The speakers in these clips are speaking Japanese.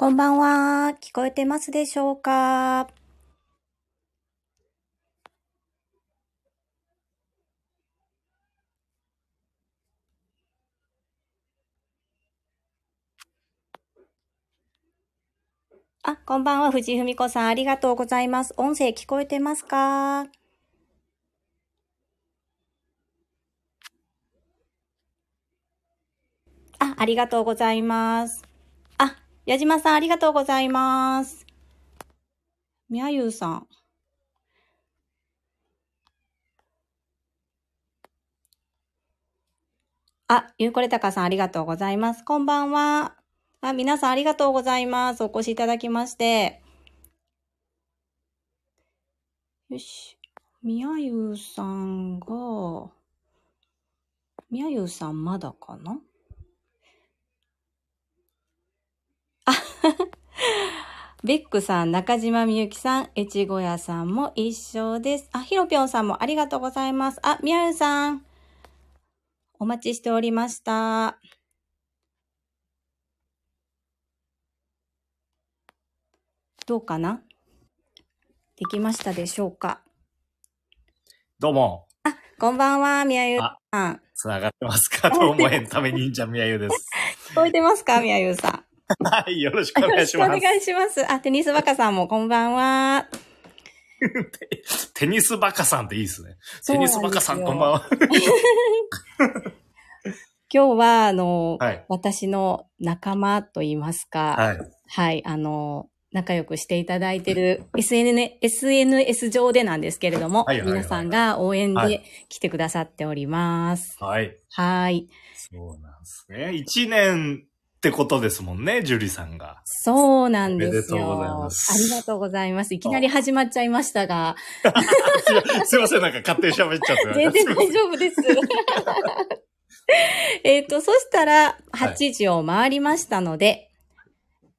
こんばんは。聞こえてますでしょうか？あ、こんばんは。藤井文子さん、ありがとうございます。音声聞こえてますか？あ、ありがとうございます。矢島さん、ありがとうございます。みやゆうさん。あ、ゆうこれたかさん、ありがとうございます。こんばんは。あ、皆さん、ありがとうございます。お越しいただきまして。よし。みやゆうさんが、みやゆうさん、まだかな？ベックさん、中島みゆきさん、越後屋さんも一緒です。あ、ひろぴょんさんもありがとうございます。あ、みやゆさん、お待ちしておりました。どうかな？できましたでしょうか？どうも、こんばんは、みやゆさん。つながってますか？どうも、エンタメ忍者みやゆです。聞こえてますかみやゆさん？はい、よろしくおよろ願いします。しくお願いします。あ、テニスバカさんもこんばんは。テニスバカさんっていいですね。テニスバカさんこんばんは。今日は、あの、はい。私の仲間と言いますか、はい。はい、あの、仲良くしていただいてる SN SNS 上でなんですけれども、はいはいはい皆さんが応援ではい来てくださっております。はい。はい。そうなんですね。一年ってことですもんね、ジュリさんが。そうなんですよ。おめでとうございますありがとうございます。いきなり始まっちゃいましたが、すいません、なんか勝手に喋っちゃって。全然大丈夫です。えっと、そしたら、はい8時を回りましたので、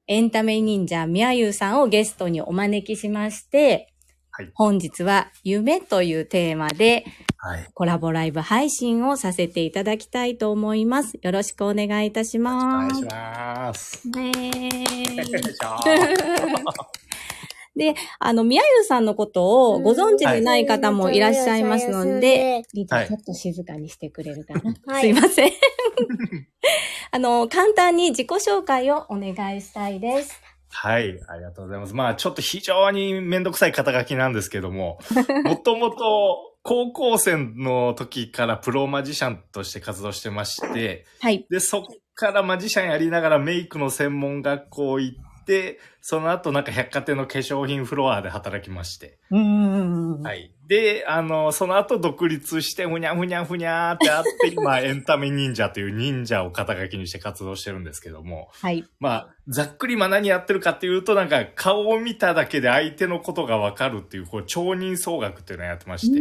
エンタメ忍者みやゆうさんをゲストにお招きしまして、はい本日は夢というテーマではい。コラボライブ配信をさせていただきたいと思います。よろしくお願いいたしおます。願いします。ねよーいしょ で、あの、みやゆうさんのことをご存知でない方もいらっしゃいますので、リちょっと静かにしてくれるかな。はいすいません。あの、簡単に自己紹介をお願いしたいです。はい、ありがとうございます。まあ、ちょっと非常にめんどくさい肩書きなんですけども、もともと高校生の時からプロマジシャンとして活動してまして、はい。で、そっからマジシャンやりながらメイクの専門学校行って、その後なんか百貨店の化粧品フロアで働きまして。うーん。はい。で、あの、その後独立して、ふにゃふにゃふにゃーってあって、今、エンタメ忍者という忍者を肩書きにして活動してるんですけども、はい。まあ、ざっくりまあ何やってるかっていうと、なんか顔を見ただけで相手のことがわかるっていう、こう、超人相学っていうのをやってまして、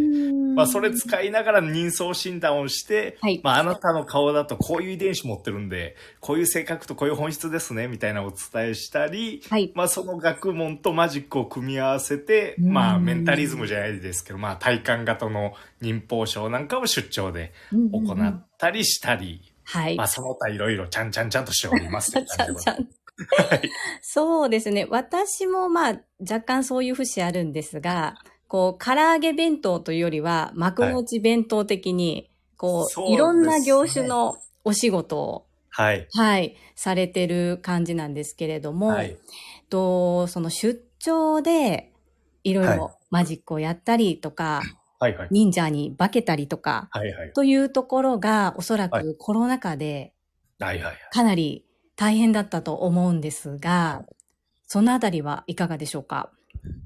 まあ、それ使いながら人相診断をして、はい。まあ、あなたの顔だとこういう遺伝子持ってるんで、こういう性格とこういう本質ですね、みたいなお伝えしたり、はい。まあ、その学問とマジックを組み合わせて、うん。まあ、メンタリズムじゃないですけど、まあ、体感型の忍法症なんかを出張で行ったりしたり、はいまあ、。その他いろいろちゃんちゃんちゃんとしております。ちゃんちゃんちゃん。はい。そうですね。私もまあ、若干そういう節あるんですが、こう、唐揚げ弁当というよりは、幕の内弁当的に、こう、そうですねいろんな業種のお仕事を、はい。はい、されてる感じなんですけれども、はい。と、その出張で、いろいはろマジックをやったりとか、はい。はい。忍者に化けたりとか、はい。はい。というところが、おそらはくコロナ禍ではい。はい。かなり大変だったと思うんですが、そのあたりはいかがでしょうか？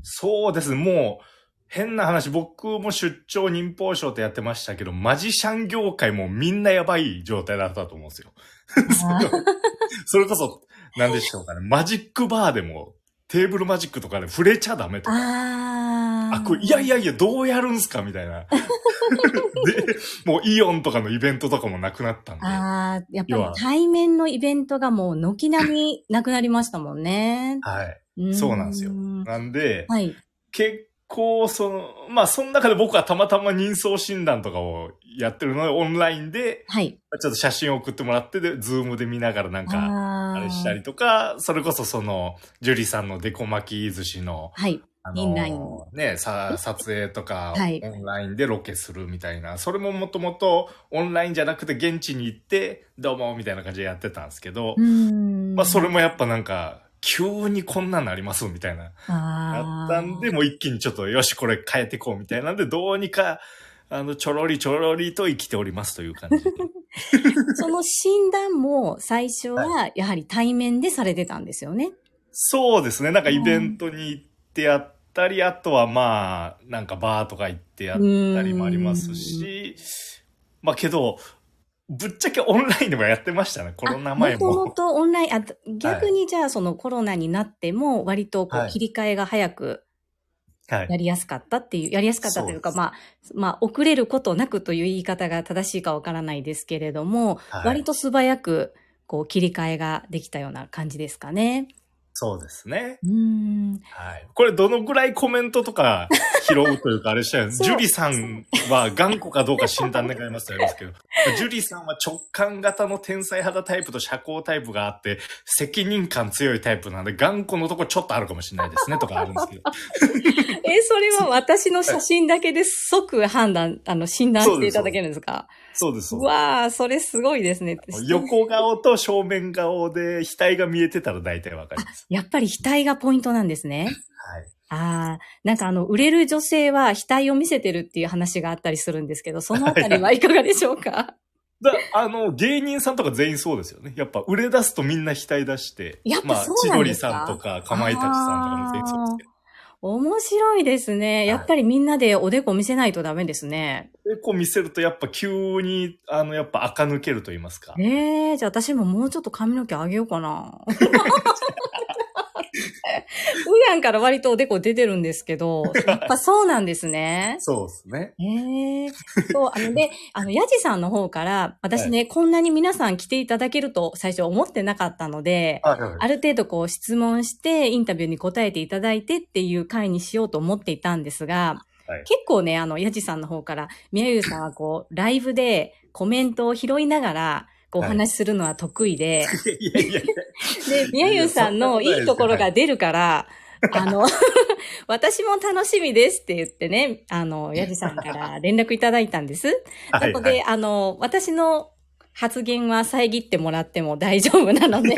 そうですね。もう、変な話、僕も出張忍法賞ってやってましたけど、マジシャン業界もみんなやばい状態だったと思うんですよ。それこそ、なんでしょうかね。マジックバーでも、テーブルマジックとかで触れちゃダメとか。あこれ、いやいやいや、どうやるんすかみたいな。で、もうイオンとかのイベントとかもなくなったんで。あーやっぱり対面のイベントがもう軒並みなくなりましたもんね。はい。ーそうなんですよなんで、はい。結構、その、まあ、その中で僕はたまたま人相診断とかをやってるので、オンラインで、はい。ちょっと写真を送ってもらって、で、ズームで見ながらなんか、ああれしたりとか、それこそその、ジュリさんのデコ巻き寿司の、はい。あオンラインね、さ、撮影とか、はいオンラインでロケするみたいな、それももともとオンラインじゃなくて現地に行って、どうも、みたいな感じでやってたんですけど。まあ、それもやっぱなんか、急にこんなんなりますみたいな。やあったんで、もう一気にちょっと、よし、これ変えていこうみたいなんで、どうにか、あの、ちょろりちょろりと生きておりますという感じで。その診断も最初はやはり対面でされてたんですよね。そうですね。なんかイベントに行ってやったり、あとはまあ、なんかバーとか行ってやったりもありますし、まあけど、ぶっちゃけオンラインでもやってましたね。コロナ前もともも。とオンライン、あ、逆にじゃあそのコロナになっても割とこはいう切り替えが早くはい。やりやすかったっていう、やりやすかったというか、まあ、まあ、遅れることなくという言い方が正しいかわからないですけれども、はい割と素早くこう切り替えができたような感じですかね。そうですね。うーん。はい。これどのぐらいコメントとか拾うというかあれしたよ。そうジュリさんは頑固かどうか診断願いますとありますけど、ジュリさんは直感型の天才肌タイプと社交タイプがあって、責任感強いタイプなんで、頑固のとこちょっとあるかもしれないですねとかあるんですけど。え、それは私の写真だけで即判断、あの、診断していただけるんですか？そうです、そう。わー、それすごいですね。横顔と正面顔で額が見えてたら大体わかります。やっぱり額がポイントなんですね。はい。ああ、なんかあの、売れる女性は額を見せてるっていう話があったりするんですけど、そのあたりはいかがでしょうか？だあの、芸人さんとか全員そうですよね。やっぱ売れ出すとみんな額出して。やっぱまあ、そう千鳥なんですか？さんとか、かまいたちさんとかも全員そうですけど。面白いですね。やっぱりみんなでおでこ見せないとダメですね。で、こう見せるとやっぱ急に、あの、やっぱ垢抜けると言いますか。ええじゃあ私ももうちょっと髪の毛上げようかな。普段から割とおでこ出てるんですけど、やっぱそうなんですね。そうですね。ええそう、あの、で、あの、ヤジさんの方から、私ね、こんなに皆さん来ていただけると最初思ってなかったので、はいはい。ある程度こう質問して、インタビューに答えていただいてっていう回にしようと思っていたんですが、はい結構ね、あの、ヤジさんの方から、宮優さんはこう、ライブでコメントを拾いながら、おはい。話しするのは得意で、いやいやいや。で、宮優さんのいいところが出るから、あの、私も楽しみですって言ってね、あの、ヤジさんから連絡いただいたんです。はない。ので、あの、私の発言は遮ってもらっても大丈夫なので、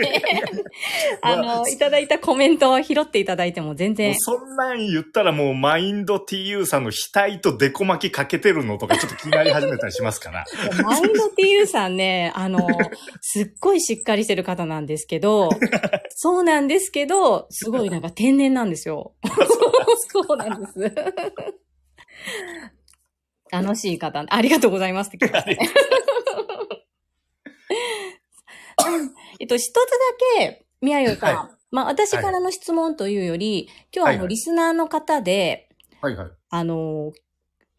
あの、いただいたコメントを拾っていただいても全然。そんなん言ったらもうマインド TU さんの額とデコ巻きかけてるのとかちょっと気になり始めたりしますから。マインド TU さんね、あの、すっごいしっかりしてる方なんですけど、そうなんですけど、すごいなんか天然なんですよ。そうなんです。楽しい方、ありがとうございますって聞きましたね。えっと、一つだけ、宮代さん。はまあ、私からの質問というより、今日はあの、はいはいリスナーの方で、はいはい。あの、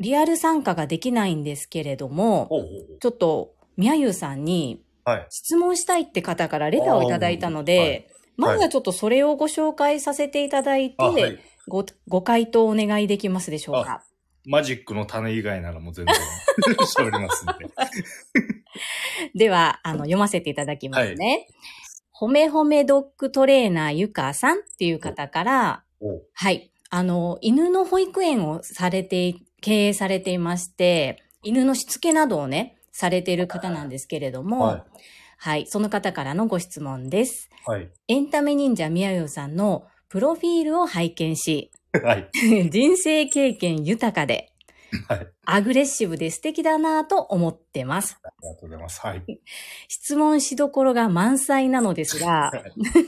リアル参加ができないんですけれども、ちょっと、宮優さんに。質問したいって方からレターをいただいたので、まずはちょっとそれをご紹介させていただいて、あ、はい。ご、ご回答お願いできますでしょうか？マジックの種以外ならもう全然 しておりますんで。では、あの、読ませていただきますね。ほめほめドッグトレーナーゆかさんっていう方から、おはい。あの、犬の保育園をされて、経営されていまして、犬のしつけなどをね、されている方なんですけれども、ははい。その方からのご質問です。はい。エンタメ忍者みやよさんのプロフィールを拝見し、はい。人生経験豊かで、はい。アグレッシブで素敵だなぁと思ってます。ありがとうございます。はい。質問しどころが満載なのですが、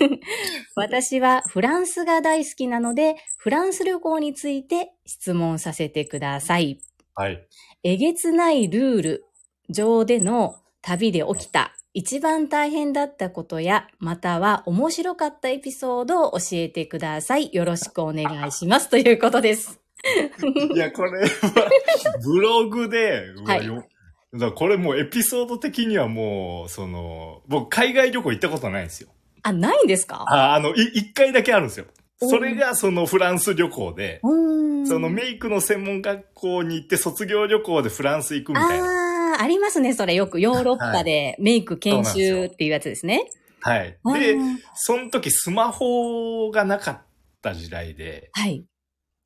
私はフランスが大好きなので、フランス旅行について質問させてください。はい。えげつないルール上での旅で起きた一番大変だったことや、または面白かったエピソードを教えてください。よろしくお願いします。ということです。いや、これは、ブログで、はいよだこれもうエピソード的にはもう、その、僕海外旅行行ったことないんですよ。あ、ないんですか？あ、あの、い一回だけあるんですよ。それがそのフランス旅行で、うん。そのメイクの専門学校に行って卒業旅行でフランス行くみたいな。ああ、ありますね、それよく。ヨーロッパでメイク研修っていうやつですね。はい。あーで、その時スマホがなかった時代で、はい。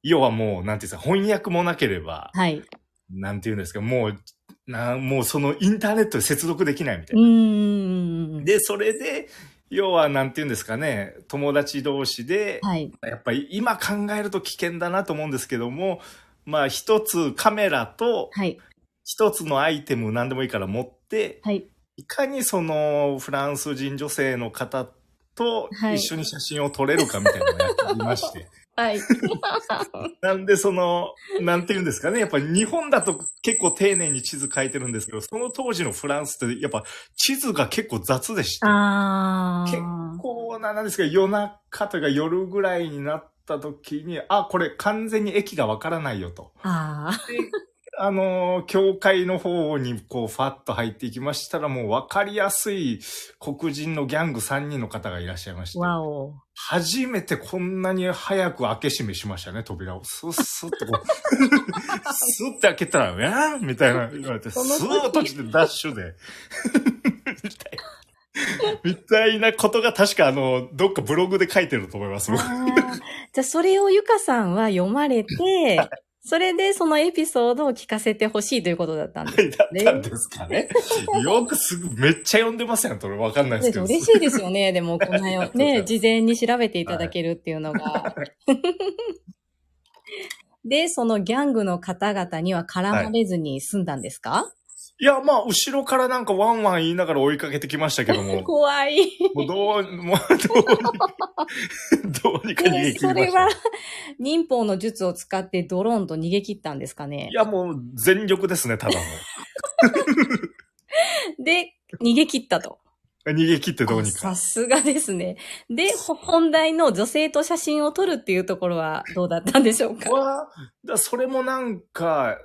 要はもう、なんていうんですか、翻訳もなければ、はい。なんていうんですか、もう、なもうそのインターネットで接続できないみたいな。ん。で、それで、要はなんていうんですかね、友達同士で、はい。やっぱり今考えると危険だなと思うんですけども、まあ一つカメラとはい。一つのアイテム何でもいいから持って、はい。いかにそのフランス人女性の方とはい一緒に写真を撮れるかみたいなのをやってみまして。はい。なんでその、なんて言うんですかね。やっぱり日本だと結構丁寧に地図書いてるんですけど、その当時のフランスってやっぱ地図が結構雑でして。あ結あ。構な、なんですか、夜中というか夜ぐらいになった時に、あ、これ完全に駅がわからないよと。ああ。で、あのー、教会の方にこう、ファッと入っていきましたら、もうわかりやすい黒人のギャング3人の方がいらっしゃいまして。わお。初めてこんなに早く開け閉めしましたね、扉を。スッスッとこう、スッて開けたら、えーみたいな言われて、スーッと閉じてダッシュで。みたいな。みたいなことが確かあの、どっかブログで書いてると思います。じゃあ、それをゆかさんは読まれて、それでそのエピソードを聞かせてほしいということだったんです。だったんですかね。よくすぐ、めっちゃ読んでますやん、それわかんないですけど。嬉しいですよね。でも、このよありがとうございね、事前に調べていただけるっていうのが。で、そのギャングの方々には絡まれずに済んだんですか、いや、まあ、後ろからなんかワンワン言いながら追いかけてきましたけども。怖い。もうどう、もうどうにか、どうにか逃げ切りましたそれは。、民法の術を使ってドローンと逃げ切ったんですかね？いや、もう全力ですね、ただの。で、逃げ切ったと。逃げ切ってどうにあさか。すがですね。で、ほ本題の女性と写真を撮るっていうところはどうだったんでしょうか？それもなんか、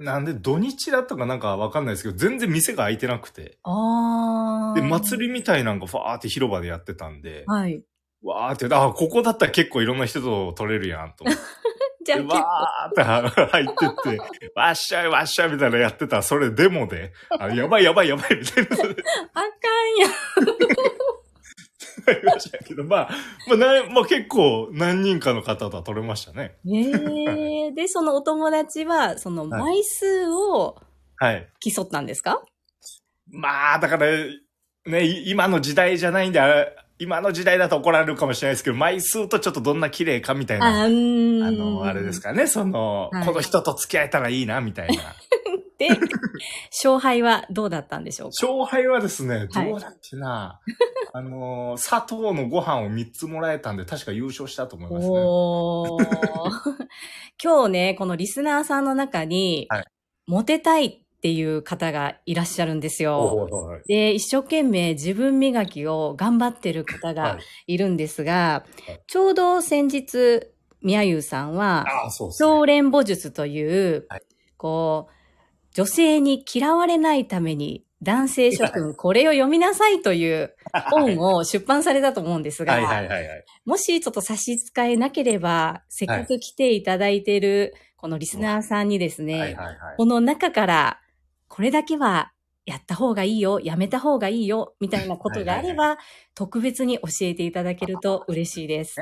なんで土日だったかなんかわかんないですけど、全然店が開いてなくて。ああ。で、祭りみたいなんかファーって広場でやってたんで、はい。わーって、あ、ここだったら結構いろんな人と撮れるやん、と。じゃあで、結構、わーって入ってって、わっしゃいわっしゃいみたいなのやってたら、それデモで、あやばいやばいやばいみたいな、あかんや。ましたけど、まあ、まあ、なまあ結構何人かの方とは撮れましたね。ええで、そのお友達は、そのはい枚数をはい。競ったんですか、まあ、だから、ね、い今の時代じゃないんで、今の時代だと怒られるかもしれないですけど、枚数とちょっとどんな綺麗かみたいな。あの、あれですかね、その、はいこの人と付き合えたらいいな、みたいな。で、勝敗はどうだったんでしょうか？勝敗はですね、はい。どうだっけな、あの、砂糖のご飯を3つもらえたんで、確か優勝したと思いますね。おー。今日ね、このリスナーさんの中に、はい。モテたいっていう方がいらっしゃるんですよ。で、一生懸命自分磨きを頑張ってる方はがい。いるんですが、はい。ちょうど先日、みやゆうさんは、ああ、ね。母術という、はい。こう、女性に嫌われないために、男性諸君、これを読みなさいという本を 出版されたと思うんですが、はいはいはいはい。もしちょっと差し支えなければ、せっかく来ていただいている、このリスナーさんにですね、はいはいはい。この中から、これだけはやった方がいいよ、やめた方がいいよ、みたいなことがあれば、特別に教えていただけると嬉しいです。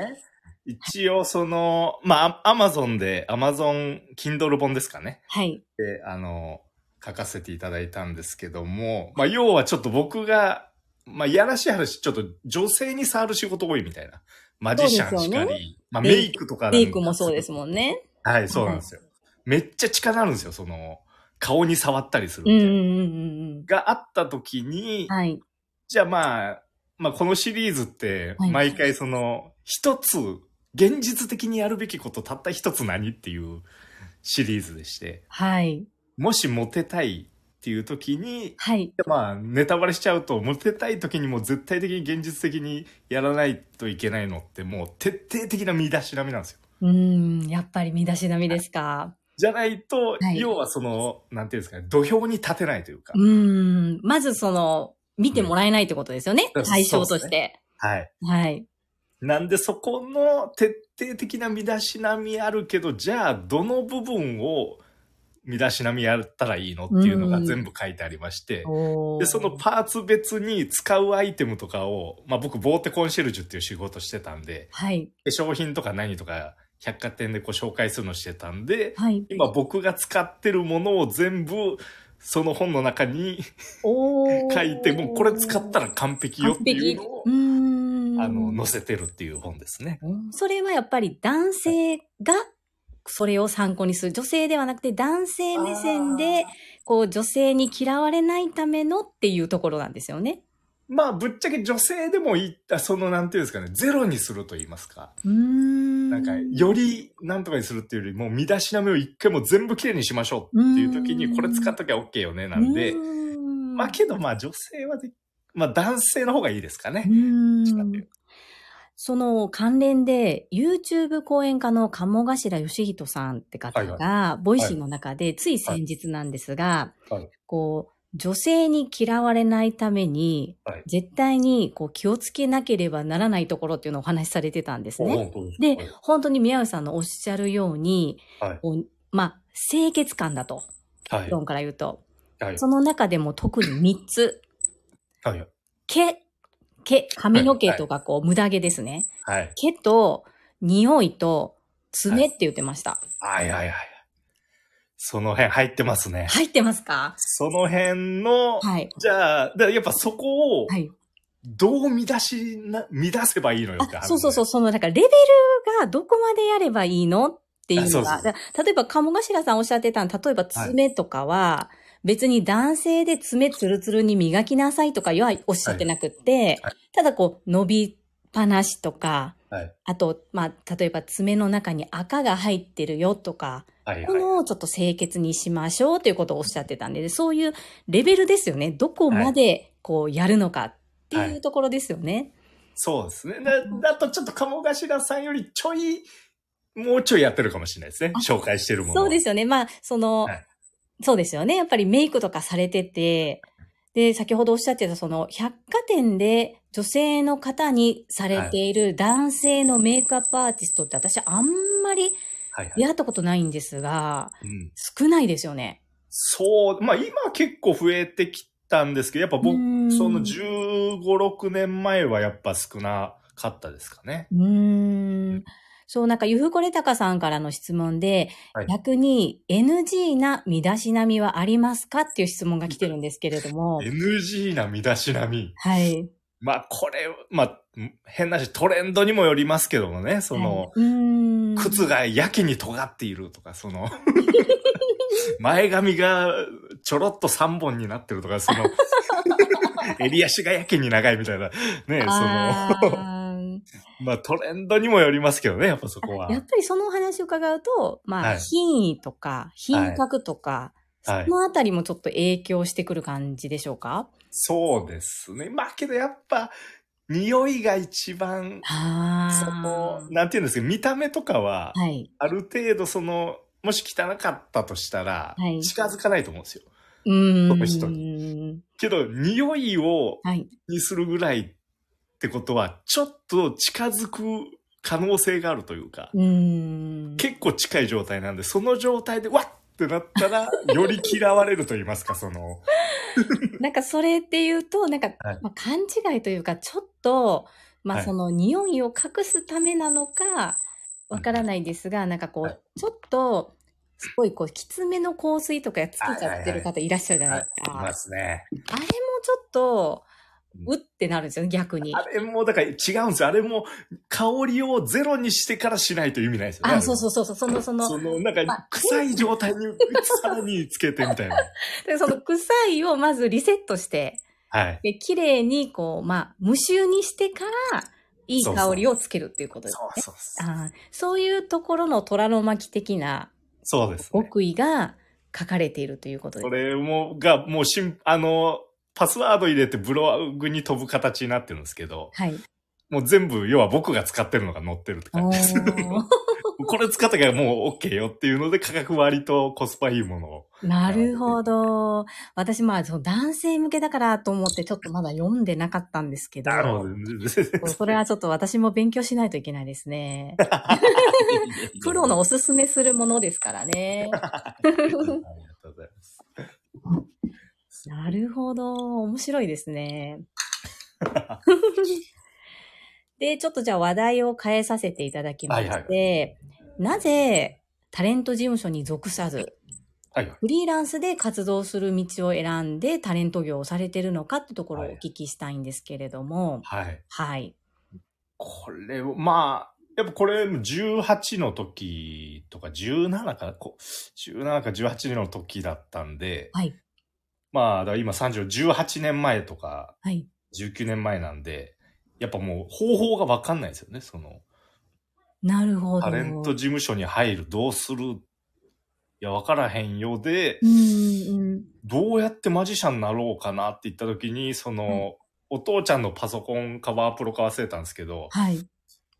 一応、その、まあ、アマゾンで、アマゾン、Kindle 本ですかね。はい。で、あの、書かせていただいたんですけども、まあ、要はちょっと僕が、まあ、いやらしい話、ちょっと女性に触る仕事多いみたいな。マジシャンしかり、まあ、メイクとかなんかレイクもそうですもんね。はい、そうなんですよ。めっちゃ力あるんですよ、その、顔に触ったりするみたいな。うんうんうんうん。があった時に、はい。じゃあまあ、まあこのシリーズって、はい毎回その、一つ、現実的にやるべきことたった一つ何っていうシリーズでして、はい。もしモテたいっていう時に、はい。まあネタバレしちゃうと、モテたい時にもう絶対的に現実的にやらないといけないのってもう徹底的な身だしなみなんですよ。うーん、やっぱり身だしなみですか。じゃないと、はい要はその、なんていうんですかね、土俵に立てないというかう。ーん、まずその、見てもらえないってことですよね。うん対象として。はい。はい。なんでそこの徹底的な身だしなみあるけど、じゃあどの部分を身だしなみやったらいいのっていうのが全部書いてありまして、おーで、そのパーツ別に使うアイテムとかを、まあ僕、ボーテコンシェルジュっていう仕事してたんで、はい。化粧品とか何とか百貨店でこう紹介するのしてたんで、はい。今僕が使ってるものを全部その本の中に 書いて、もうこれ使ったら完璧よっていうのを。あの、載せてるっていう本ですね。それはやっぱり男性がそれを参考にする。女性ではなくて男性目線で、こう女性に嫌われないためのっていうところなんですよね。まあ、ぶっちゃけ女性でもいった、その、なんていうんですかね、ゼロにすると言いますか。うーん。なんか、より、なんとかにするっていうよりも、身だしなみを一回も全部きれいにしましょうっていう時に、うんこれ使っときゃ OK よね、なんでうー。んまあ、けど、まあ、女性はで、まあ、男性の方がいいですかねう。んその関連で YouTube 講演家の鴨頭義人さんって方が、ボイシーの中でつい先日なんですが、はいこう、女性に嫌われないために、はい絶対にこう気をつけなければならないところっていうのをお話しされてたんですね。ではい、本当にみやゆうさんのおっしゃるように、はいまあ、清潔感だと、はい結。論から言うと。はい。その中でも特に3つ。はい。毛、毛、髪の毛とかこう、無駄毛ですね。はい。毛と、匂いと、爪って言ってました。はいはいはい。その辺入ってますね。入ってますか？その辺の、はい。じゃあ、でやっぱそこをは、い。どう乱しな、乱せばいいのよってそうそうそう、その、なんか、レベルがどこまでやればいいのっていうのが、あそうそうだ例えば、鴨頭さんおっしゃってたの、例えば爪とかは、別に男性で爪ツルツルに磨きなさいとかはおっしゃってなくって、はいただこう、伸びっぱなしとか、はい。あと、まあ、例えば爪の中に赤が入ってるよとか、はいはい。このをちょっと清潔にしましょうということをおっしゃってたんで、でそういうレベルですよね。どこまでこうやるのかっていうところですよね。そうですね。だ、だとちょっと鴨頭さんよりちょい、もうちょいやってるかもしれないですねあ。紹介してるもの。そうですよね。まあ、その、はいそうですよね。やっぱりメイクとかされてて、で、先ほどおっしゃってたその百貨店で女性の方にされている男性のメイクアップアーティストって私あんまりはいはい。出会ったことないんですが、うん。少ないですよね。そう、まあ今結構増えてきたんですけど、やっぱ僕その15、6年前はやっぱ少なかったですかね。うーん。そう、なんか、ゆふこれたかさんからの質問で、はい逆に NG な身だしなみはありますかっていう質問が来てるんですけれども、NG な身だしなみ。はい。まあこれ、まあ、変なし、トレンドにもよりますけどもね、その、はい。靴がやけに尖っているとか、その、前髪がちょろっと3本になってるとか、その、襟足がやけに長いみたいな、ね、そあの、ーまあトレンドにもよりますけどね、やっぱそこは。やっぱりそのお話を伺うと、まあ、はい品位とか、品格とか、はいそのあたりもちょっと影響してくる感じでしょうか？そうですね。まあけどやっぱ、匂いが一番、あその、なんていうんですか、見た目とかは、はい。ある程度その、もし汚かったとしたらはい、近づかないと思うんですよ。うーん。その人けど、匂いを、はい。にするぐらいってことは、ちょっと近づく可能性があるというか、う。結構近い状態なんで、その状態で、わっってなったら、より嫌われると言いますか、その、なんかそれっていうと、なんか、はい。まあ、勘違いというか、ちょっと、まはい。あその匂いを隠すためなのか、わからないですが、なんかこう、はい。ちょっと、すごいこう、きつめの香水とかつけちゃってる方いらっしゃるじゃないはい。です、か。いますね。あれもちょっと、うってなるんですよね、逆に。あれも、だから違うんですよ。あれも、香りをゼロにしてからしないと意味ないですよね。あ、そうそうそうそう、その、その、その、なんまあか、臭い状態に さらにつけてみたいな。でその臭いをまずリセットして、はい。で綺麗にこう、まあ、無臭にしてから、いい香りをつけるっていうことですね。そうそうそう。あーそういうところの虎の巻的なそうです、ね。極意が書かれているということです。それも、が、もうしん、あの、パスワード入れてブログに飛ぶ形になってるんですけど、はい。もう全部、要は僕が使ってるのが載ってるってお感じです。ー これ使ったからもう OK よっていうので価格割とコスパいいものを。なるほど。私、まあ、そう男性向けだからと思ってちょっとまだ読んでなかったんですけど。なるほど。それはちょっと私も勉強しないといけないですね。プロのおすすめするものですからね。ありがとうございます。なるほど。面白いですね。で、ちょっとじゃあ話題を変えさせていただきまして、はいなぜタレント事務所に属さず、はい。フリーランスで活動する道を選んでタレント業をされてるのかってところをお聞きしたいんですけれども、はい。はい。これを、まあ、やっぱこれ18の時とか17か、こ17か18の時だったんで、はい。まあ、だから今30、18年前とかはい。19年前なんで、やっぱもう方法がわかんないですよね、その。なるほど。タレント事務所に入る、どうする？いや、わからへんようで、うんうん。どうやってマジシャンになろうかなって言った時に、その、お父ちゃんのパソコンかワープロか忘れたんですけど、はい。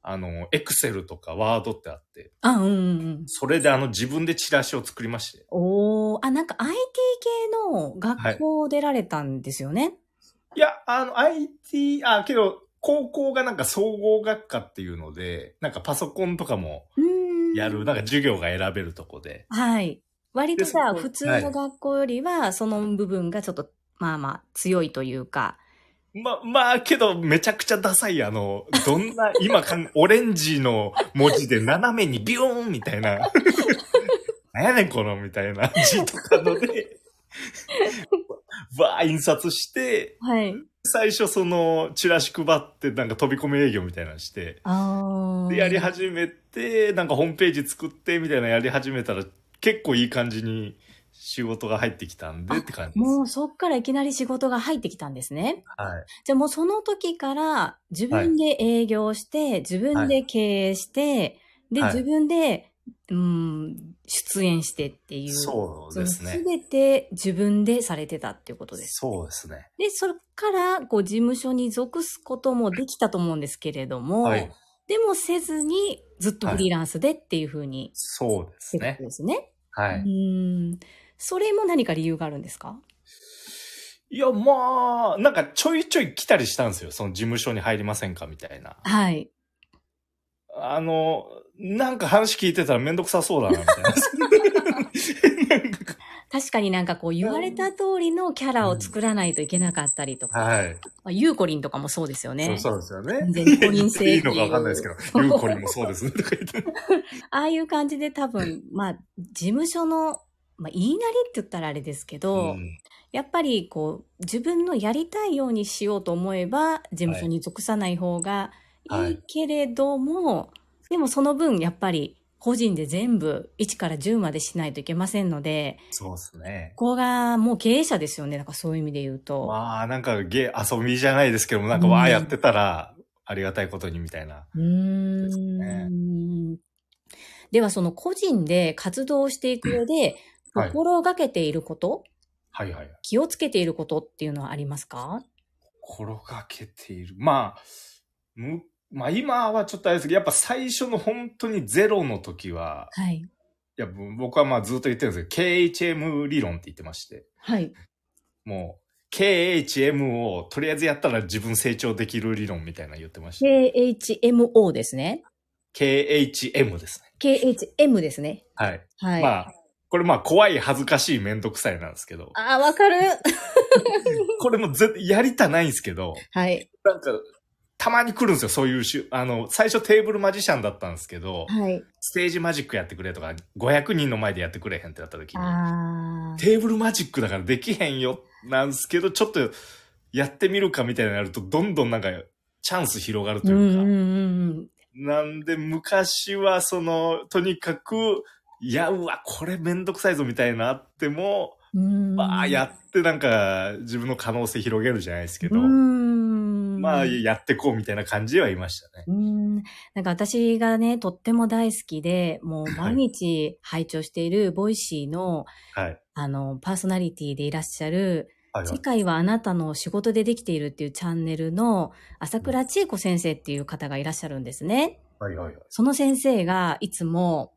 あの、エクセルとかワードってあって、あ、うんうんうん。それであの自分でチラシを作りまして。おー、あ、なんか IT 系の学校出られたんですよね？いや、あの、IT、あ、けど、高校がなんか総合学科っていうので、なんかパソコンとかも。やる、なんか授業が選べるとこで。はい。割とじゃあ、でそこ普通の学校よりは、その部分がちょっと、まあまあ、強いというか。ま、まあ、けど、めちゃくちゃダサい、あの、どんな、今かん、オレンジの文字で斜めにビューンみたいな。なんやねん、この、みたいな 字とかので、わー印刷して、はい。最初その、チラシ配って、なんか飛び込み営業みたいなのして、あー。で、やり始めて、なんかホームページ作って、みたいなのやり始めたら、結構いい感じに仕事が入ってきたんでって感じです。もうそっからいきなり仕事が入ってきたんですね。はい。じゃあもうその時から自分で営業して、自分で経営して、で、はい自分で、うん、出演してっていう。そうですね。すべて自分でされてたっていうことです。そうですね。で、それから、こう、事務所に属すこともできたと思うんですけれども、はい。でもせずに、ずっとフリーランスでっていうふうに、そうですね。ですね。はい。うん。それも何か理由があるんですか？いや、まあ、なんかちょいちょい来たりしたんですよ。その事務所に入りませんかみたいな。はい。あの、なんか話聞いてたらめんどくさそうだな、みたいな。確かになんかこう言われた通りのキャラを作らないといけなかったりとか、はい。まあ、ユーコリンとかもそうですよね。そうそうですよね。全然個人性いいのかわかんないですけど、ユーコリンもそうですね。とか言って。ああいう感じで多分、まあ、事務所の、まあ、言いなりって言ったらあれですけど、うんやっぱりこう、自分のやりたいようにしようと思えば、事務所に属さない方がいいけれども、でもその分やっぱり個人で全部1から10までしないといけませんので、そうですね。ここがもう経営者ですよね。なんかそういう意味で言うと。まあ、なんかゲー、遊びじゃないですけども、なんかうんわあやってたら、ありがたいことにみたいな。うーですん。ではその個人で活動していく上で、はい心がけていること、はいはい。気をつけていることっていうのはありますか？心がけている。まあ、む、まあ今はちょっとあれですけど、やっぱ最初の本当にゼロの時は、はい。いや、ぼ僕はまあずっと言ってるんですけど、KHM 理論って言ってまして、はい。もう、KHM をとりあえずやったら自分成長できる理論みたいなの言ってまして、KHMO ですね。KHM ですね。KHM ですね。はい。はい。まあ、これまあ怖い、恥ずかしい、めんどくさいなんですけど、あー、わかる。これもぜやりたないんですけど、はい。なんか、たまに来るんですよ、そういうしゅ、あの、最初テーブルマジシャンだったんですけど、はい。ステージマジックやってくれとか、500人の前でやってくれへんってなった時に。テーブルマジックだからできへんよ、なんですけど、ちょっとやってみるかみたいなのやると、どんどんなんか、チャンス広がるとうんいうか、うんうんなんで昔はその、とにかく、いや、うわ、これめんどくさいぞみたいなあっても、うん。まあ、やってなんか、自分の可能性広げるじゃないですけど、うん。まあ、やってこうみたいな感じではいましたね。うん。なんか私がね、とっても大好きで、もう毎日拝聴しているボイシーの、はい。あの、パーソナリティでいらっしゃる、はい世界はあなたの仕事でできているっていうチャンネルの朝倉千恵子先生っていう方がいらっしゃるんですね。はいはいはい。その先生がいつも、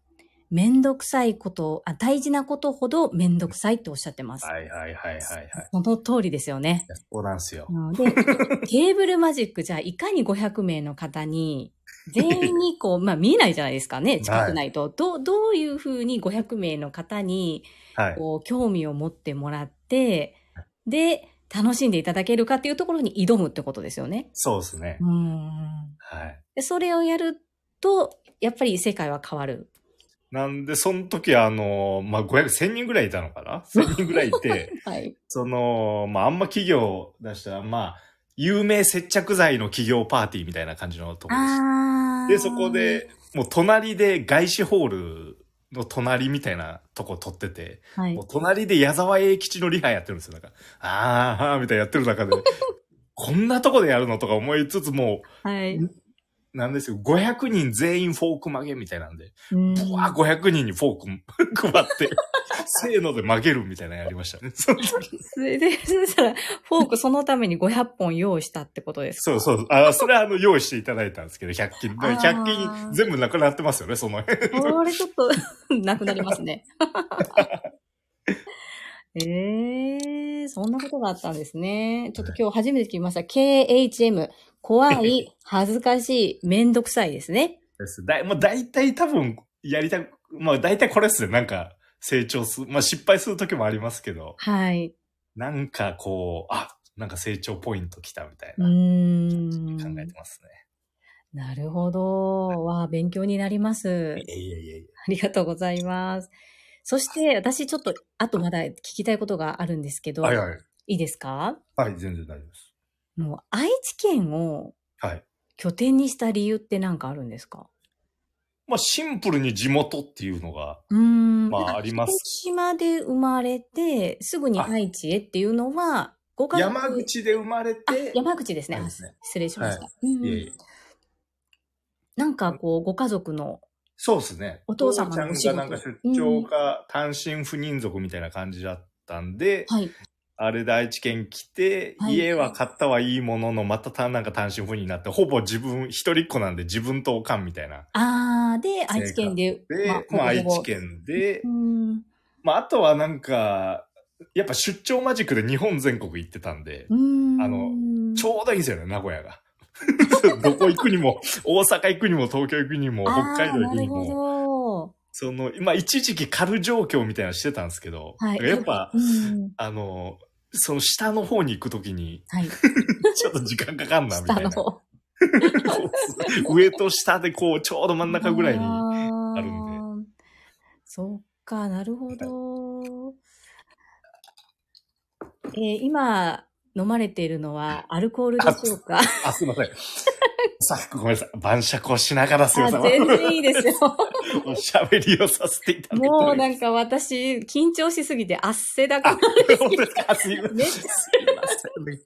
めんどくさいこと、あ、大事なことほどめんどくさいっておっしゃってます。はいはいはいはいはい。その通りですよね。そうなんですよ。うんで、テーブルマジックじゃあいかに500名の方に、全員にこう、まあ見えないじゃないですかね、近くないと。どう、どういうふうに500名の方に、はい。こう、興味を持ってもらって、で、楽しんでいただけるかっていうところに挑むってことですよね。そうですねう。ん。はい。で、それをやると、やっぱり世界は変わる。なんで、その時は、あの、まあ、500、1000人ぐらいいたのかな ?1000 人ぐらいいて、はい。その、まあ、あんま企業出したら、まあ、有名接着剤の企業パーティーみたいな感じのとこでで、そこ、で、もう隣で外資ホールの隣みたいなとこ撮ってて、はいもう。隣で矢沢永吉のリハやってるんですよ。なんか、あーみたいなやってる中で、こんなとこでやるの？とか思いつつもはい。う、なんですよ、500人全員フォーク曲げみたいなんで、うんうわ500人にフォーク 配って、せーので曲げるみたいなのやりましたね。それで、そしたら、フォークそのために500本用意したってことですか？そうそう。あ、それはあの、用意していただいたんですけど、100均。あー100均全部なくなってますよね、その辺。これちょっと、なくなりますね。ええー、そんなことがあったんですね。ちょっと今日初めて聞きました。KHM。怖い、恥ずかしい、めんどくさいですね。です。だい、もう大体多分、やりたく、まあ大体これっすね。なんか、成長する。まあ失敗する時もありますけど、はい。なんかこう、あ、なんか成長ポイント来たみたいな、ん。考えてますね。なるほど。わあ、勉強になります。いやいやいや。ありがとうございます。そして、私ちょっと、あとまだ聞きたいことがあるんですけど、はいはい。いいですか？はい、全然大丈夫です。もう、愛知県をはい。拠点にした理由って何かあるんですか？まあシンプルに地元っていうのが、うーん。まああります広島で生まれて、すぐに愛知へっていうのは、ご家族山口で生まれて、あ、山口ですね。ですね失礼しました。うんうんいえいえなんかこう、ご家族の、そうですね。お父様のお仕事がなんか出張が単身赴任族みたいな感じだったんで、はい。あれで愛知県来て、はい家は買ったはいいものの、またたなんか単身赴任になって、ほぼ自分、一人っ子なんで自分とおかんみたいな。あー、で、愛知県で、で、まあ、愛知県でう、ん。まああとはなんか、やっぱ出張マジックで日本全国行ってたんで、うーん。あのちょうどいいんですよね、名古屋が。どこ行くにも、大阪行くにも、東京行くにも、北海道行くにも、ほその、今一時期狩る状況みたいなのしてたんですけど、ど。はい。やっぱ、うん。あの、その下の方に行くときに、はい。ちょっと時間かかんな、みたいな。上と下でこう、ちょうど真ん中ぐらいに。ああるんで。そっか、なるほど。えー今、飲まれているのはアルコールでしょうか？あ、すいません。さっきごめんなさい。晩酌をしながらすいまあせん。全然いいですよ。おしゃべりをさせていただいてる。もうなんか私、緊張しすぎて汗だくあ、本当ですか？すいません。ねすいませんね。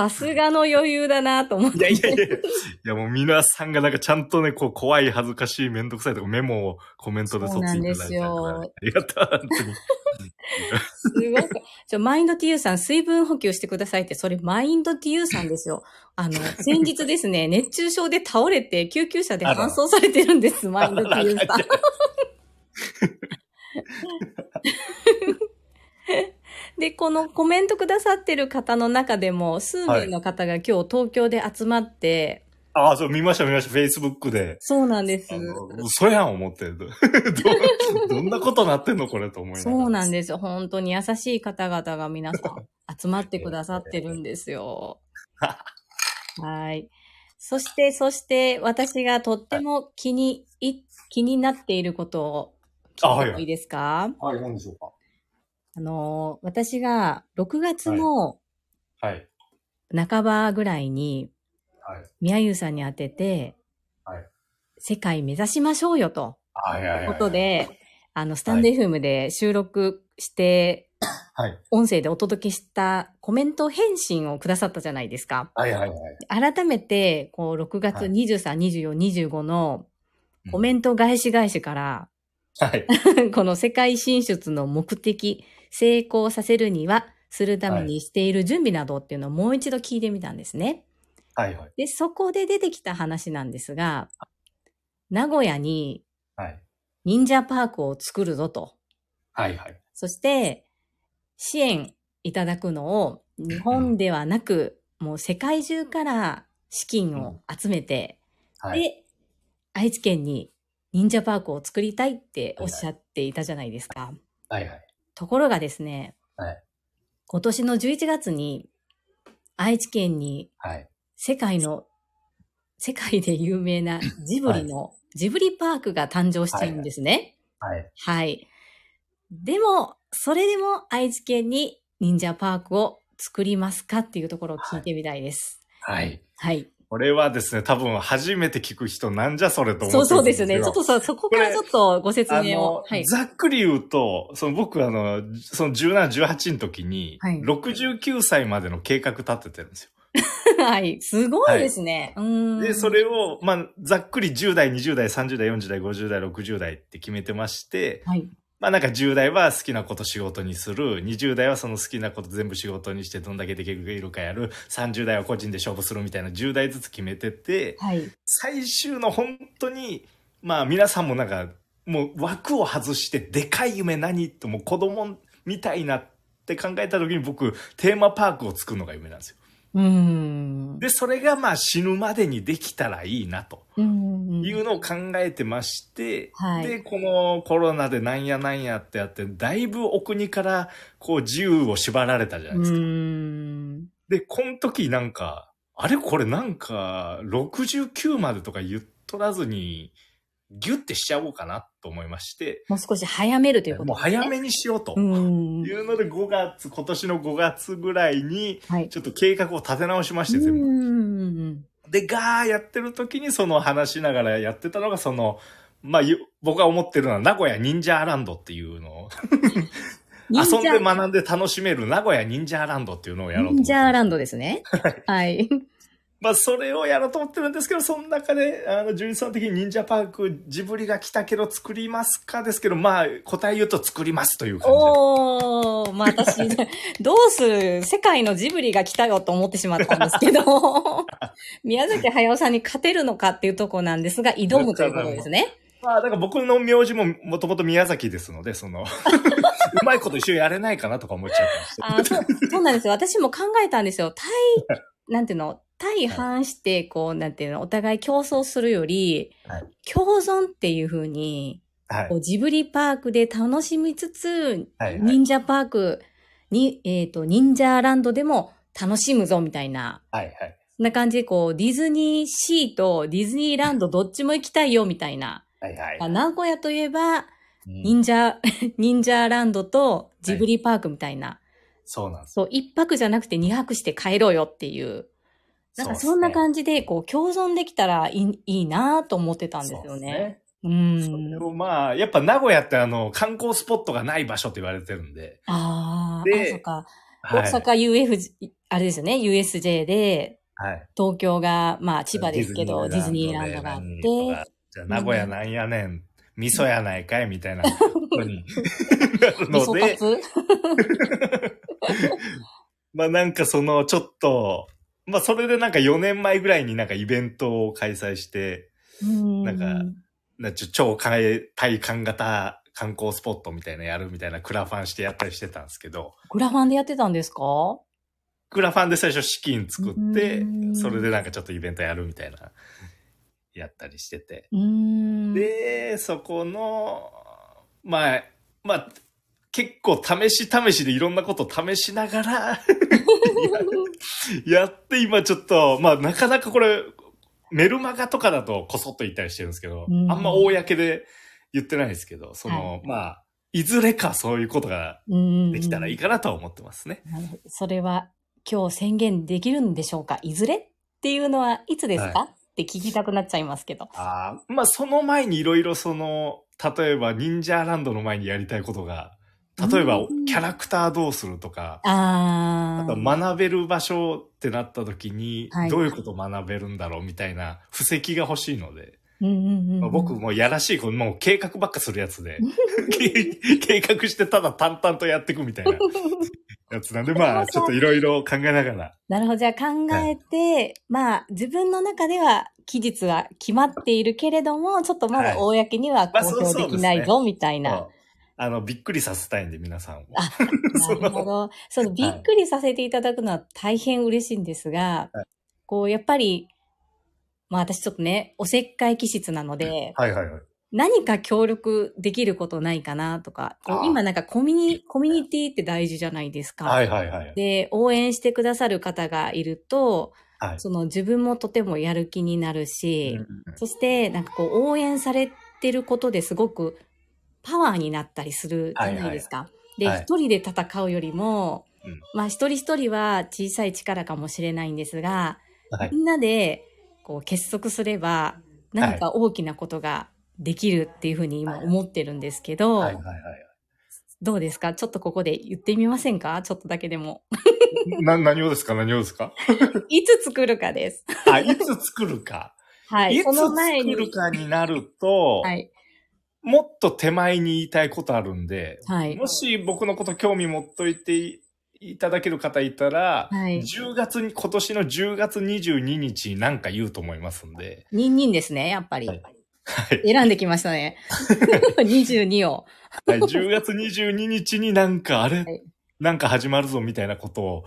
さすがの余裕だなと思って。いやいやいや。いやもう皆さんがなんかちゃんとね、こう怖い、恥ずかしい、めんどくさいとかメモをコメントでそうなんですいただいてよありがとう、本当に。すごく。ちょ、マインド TU さん、水分補給してくださいって、それマインド TU さんですよ。あの、先日ですね、熱中症で倒れて、救急車で搬送されてるんです、マインド TU さん。で、このコメントくださってる方の中でも、数名の方が今日東京で集まって、ああ、そう、見ました見ました。Facebook で。そうなんです嘘やん思って。どど どんなことなってんのこれと思いながら。そうなんですよ。本当に優しい方々が皆さん 集まってくださってるんですよ。はい。そして、そして、私がとっても気に、い気になっていることをあはいいはい聞てもいいですか？はい、何でしょうか？あの、私が6月のはい。半ばぐらいに、はい。宮優さんに当てて、はい世界目指しましょうよと。はいはいはい。いうことで、あの、スタンド FM で収録して、はい。音声でお届けしたコメント返信をくださったじゃないですか。はいはいはい。改めて、こう、6月はい23、24、25のコメンント返し返しから、ト。はい。この世界進出の目的、成功させるには、するためにしている準備などっていうのをもう一度聞いてみたんですね。はいはい。で、そこで出てきた話なんですが、名古屋にはい。忍者パークを作るぞと。はいはい。そして、支援いただくのを日本ではなく、もう世界中から資金を集めて、はい。で、愛知県に忍者パークを作りたいっておっしゃっていたじゃないですか。はいはい。ところがですね、はい今年の11月に愛知県にはい。世界の、世界で有名なジブリの、ジブリパークが誕生してるんですね。はい。はい。でも、それでも愛知県に忍者パークを作りますかっていうところを聞いてみたいです。はい。はい。これはですね、多分初めて聞く人なんじゃそれと思ってそうるそうですよね。よちょっとそ、そこからちょっとご説あ明をの。、はい。ざっくり言うと、その僕あの、その17、18の時に、はい69歳までの計画立ててるんですよ。はい。すごいですね。うーん。で、それを、まあ、ざっくり10代、20代、30代、40代、50代、60代って決めてまして、はい。まあなんか10代は好きなこと仕事にする、20代はその好きなこと全部仕事にしてどんだけできるかやる、30代は個人で勝負するみたいな10代ずつ決めてて、はい。最終の本当に、まあ皆さんもなんか、もう枠を外してでかい夢何？ともう子供みたいなって考えた時に僕、テーマパークを作るのが夢なんですよ。うーん。で、それがまあ死ぬまでにできたらいいなと。いうのを考えてまして、はいで、このコロナでなんやなんやってやって、だいぶお国からこう自由を縛られたじゃないうですか。で、この時なんか、あれこれなんか、69までとか言っとらずに、ギュッてしちゃおうかなと思いまして、もう少し早めるということもう早めにしようと。いうので5月、今年の5月ぐらいに、はい。ちょっと計画を立て直しまして、う全部。ーん。で、ガーやってる時にその話しながらやってたのが、その、まあ、ゆ僕が思ってるのは名古屋忍者ランドっていうのを、遊んで学んで楽しめる名古屋忍者ランドっていうのをやろうと忍者ランドですね。はい。まあ、それをやろうと思ってるんですけど、その中で、あの、純一さん的に忍者パーク、ジブリが来たけど作りますかですけど、まあ、答え言うと作りますという感じで。おー、まあ私、どうする世界のジブリが来たよと思ってしまったんですけど、宮崎駿さんに勝てるのかっていうところなんですが、挑むということですね。まあ、だから僕の名字ももともと宮崎ですので、その、うまいこと一緒にやれないかなとか思っちゃったりして。あそうそうなんですよ。私も考えたんですよ。対、なんていうの、対反して、こう、なんていうの、お互い競争するより、はい共存っていう風に、はいこ。うジブリパークで楽しみつつ、はいはい忍者パークに、えっ、と、忍者ランドでも楽しむぞみたいな、はいはい。そんな感じで、こう、ディズニーシーとディズニーランドどっちも行きたいよみたいな。はいはい。あ名古屋といえば、うん忍者、忍者ランドとジブリパークみたいな。そうなんです。そう、一泊じゃなくて二泊して帰ろうよっていう。なんかそんな感じで、こう、共存できたらいいいいなと思ってたんですよね。うそんれ。をまあ、やっぱ名古屋ってあの、観光スポットがない場所って言われてるんで。ああ、そっか。はい。大阪 UF、あれですよね、USJ で、はい。東京が、まあ千葉ですけど、ディズニーランドがあっでて、じゃあ名古屋なんやねん。味噌やないかいみたいな ことになる味ので、噌カツ？まあなんかそのちょっと、まあそれでなんか4年前ぐらいになんかイベントを開催して、うん。なんかな超体感型観光スポットみたいなやるみたいなクラファンしてやったりしてたんですけど、グラファンでやってたんですか？クラファンで最初資金作ってうん、それでなんかちょっとイベントやるみたいな、やったりしてて。で、そこの、まあ、まあ、結構試し試しでいろんなことを試しながら やって今ちょっと、まあなかなかこれ、メルマガとかだとこそっと言ったりしてるんですけど、うん。あんま公で言ってないですけど、その、まあ、いずれかそういうことがうんできたらいいかなとは思ってますね。それは今日宣言できるんでしょうか？いずれっていうのはいつですか、はって聞きたくなっちゃいますけど。ああ、まあその前にいろいろその、例えば忍者ランドの前にやりたいことが、例えばうん。キャラクターどうするとか、あと学べる場所ってなった時にはい、どういうことを学べるんだろうみたいな布石が欲しいので、僕もやらしい、もう計画ばっかするやつで、計画してただ淡々とやっていくみたいな やつなんで、まあちょっといろいろ考えながら、なるほど。じゃあ考えて、まあ自分の中では期日は決まっているけれども、ちょっとまだはい。公には公表できないぞ、みたいな。あの、びっくりさせたいんで、皆さんを。あ、なるほど。そのびっくりさせていただくのは大変嬉しいんですが、はいこう、やっぱり、まあ私ちょっとね、おせっかい気質なので、はいはいはい。何か協力できることないかなとか、今なんかコミュニ、コミュニティって大事じゃないですか。はいはいはい。で、応援してくださる方がいると、はい。その自分もとてもやる気になるし、うんそしてなんかこう応援されてることですごくパワーになったりするじゃないですか。で、はい一人で戦うよりも、うんまあ一人一人は小さい力かもしれないんですが、はいみんなでこう結束すれば何か大きなことができるっていうふうに今思ってるんですけど。どうですか？ちょっとここで言ってみませんか？ちょっとだけでも。な、何をですか？何をですか？いつ作るかです。あ、いつ作るか。はいい。つその前に。作るかになると、はい。もっと手前に言いたいことあるんで、はい。もし僕のこと興味持っといていいただける方いたら、はい10月に、今年の10月22日に何か言うと思いますんで、ニンニンですね、やっぱり。はいはい。選んできましたね。22を。はい、10月22日になんかあれ、はいなんか始まるぞみたいなことを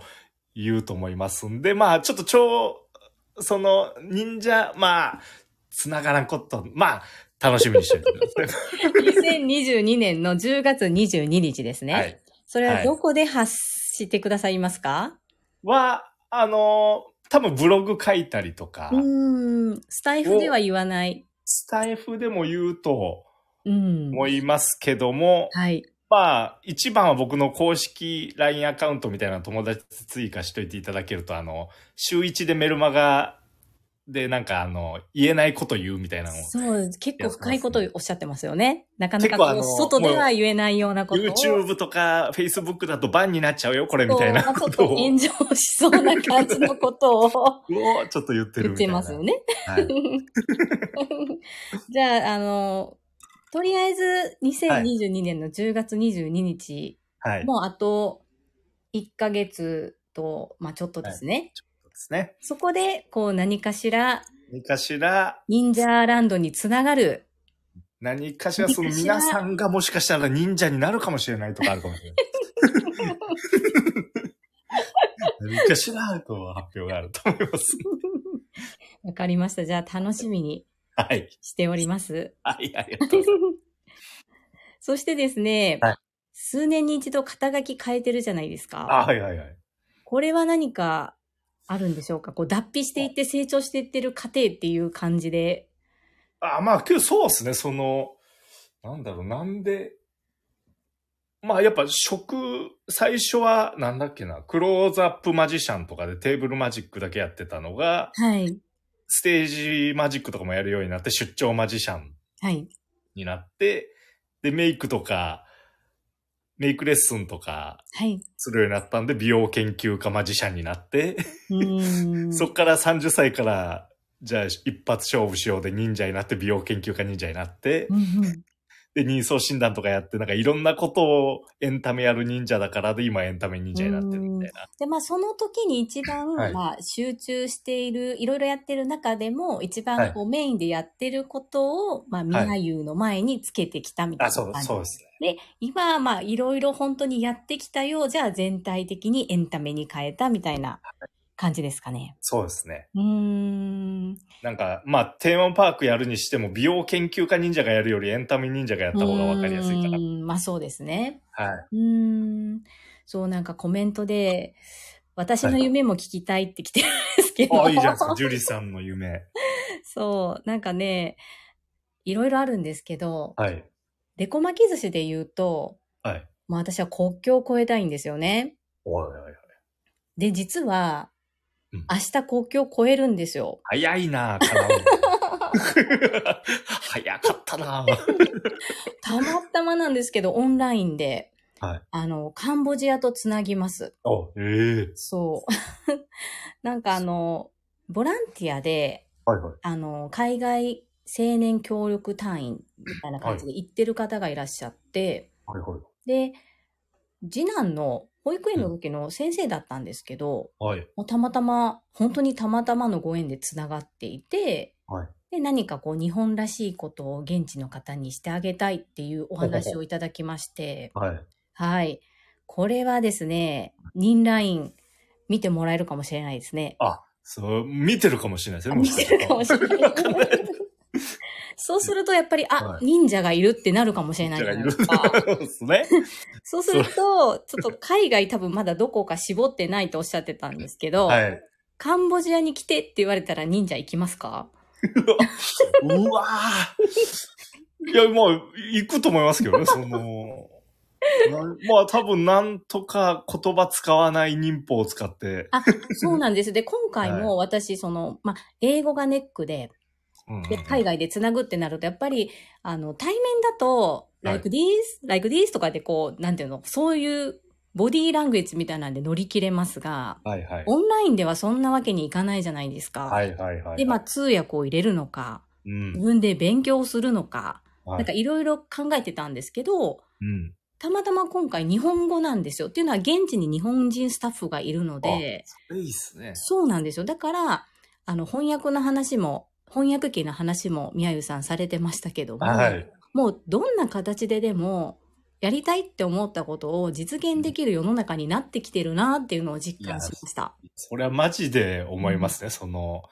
言うと思いますんで、まあちょっと超、その忍者、まあ、つながらんこと、まあ、楽しみにしておいてくださ2022年の10月22日ですい。ね。はい。それはどこで発してくださいますか、は、あのー多分ブログ書いたりとか、うーん。スタイフでは言わない。スタイフでも言うとうん。思いますけども、はい。まあ、一番は僕の公式 LINE アカウントみたいなの友達追加しといていただけると、あの、週一でメルマガでなんかあの、言えないこと言うみたいなのを、そう、結構深いことをおっしゃってますよね。なかなか結構あのこう外では言えないようなことを。YouTube とか Facebook だとバンになっちゃうよ、これみたいなそうとを、と炎上しそうな感じのことを をちょっと言ってる言ってみたいな。ますよね。はい。じゃあ、あの、とりあえず2022年の10月22日、はい。もうあと1ヶ月と、まあちょっとですね。ですね。そこで、こう何かしら何かしら、忍者ランドにつながる。何かしらその皆さんがもしかしたら忍者になるかもしれないとかあるかもしれない。何かしらと発表があると思います。わかりました。じゃあ楽しみにはい。しております。はい、ありがとうございます。そしてですね、はい数年に一度肩書き変えてるじゃないですか。あ、はいはいはい。これは何かあるんでしょうか？こう脱皮していって成長していってる過程っていう感じで。あ、まあ、けどそうですね、その、なんだろう、なんで、まあやっぱ職、最初はなんだっけな、クローズアップマジシャンとかでテーブルマジックだけやってたのが、はい。ステージマジックとかもやるようになって出張マジシャンはい。になって、で、メイクとか、メイクレッスンとかはい。するようになったんで、美容研究家マジシャンになって。そっから30歳から、じゃあ一発勝負しようで忍者になって、美容研究家忍者になってう、んうんで、人相診断とかやって、なんかいろんなことをエンタメやる忍者だからで、今エンタメ忍者になってるみたいな。で、まあ、その時に一番、はいまあ、集中している、いろいろやってる中でも、一番こう、メインでやってることを、まあ、ミナユーの前につけてきたみたいあ、そう、な感じ。そうですね。で、今はまあ、いろいろ本当にやってきたようじゃあ、全体的にエンタメに変えたみたいな感じですかね。そうですね。うーん。なんか、まあ、テーマパークやるにしても、美容研究家忍者がやるよりエンタメ忍者がやった方がわかりやすいかな。うーんまあ、そうですね。はい。うーん。そう、なんかコメントで、私の夢も聞きたいって来てるんですけど。あ、いいじゃないですか。ジュリさんの夢。そう、なんかね、いろいろあるんですけど、はい。デコ巻き寿司で言うと、はい。まあ私は国境を越えたいんですよね。おいおいおい。で、実はうん、明日国境を越えるんですよ。早いな 早かったなぁ。たまたまなんですけど、オンラインで、はい。あの、カンボジアとつなぎます。お、ええそう。なんかあの、ボランティアで、はいはい。あの、海外青年協力隊員みたいな感じで行ってる方がいらっしゃって、はいはい。で、次男の保育園の時の先生だったんですけど、はい。たまたま、本当にたまたまのご縁でつながっていて、はい。で、何かこう日本らしいことを現地の方にしてあげたいっていうお話をいただきまして、はい。はい。これはですね、ニンライン見てもらえるかもしれないですね。あ、そう、見てるかもしれないですね。あ見てるかもしれない。そうするとやっぱり、あ、はい忍者がいるってなるかもしれないじゃないですか。すね。そうすると、ちょっと海外多分まだどこか絞ってないとおっしゃってたんですけど、はい。カンボジアに来てって言われたら忍者行きますか？うわーいや、まあ、行くと思いますけどね、その、なまあ多分なんとか言葉使わない忍法を使って、あ、そうなんです。で、今回も私、その、まあ、英語がネックで、うんで、海外でつなぐってなると、やっぱり、あの、対面だと、はい like this, like this とかでこう、なんていうの、そういうボディーラングエッジみたいなんで乗り切れますが、はいはい。オンラインではそんなわけにいかないじゃないですか。はいはいはい。で、まあ、通訳を入れるのか、うん自。分で勉強するのか、はいなんかいろいろ考えてたんですけど、うん。たまたま今回日本語なんですよ。っていうのは現地に日本人スタッフがいるので、いいっすね。そうなんですよ。だから、あの、翻訳の話も、翻訳機の話も宮ゆさんされてましたけども、はい。もうどんな形ででも、やりたいって思ったことを実現できる世の中になってきてるなっていうのを実感しました。それはマジで思いますね、その、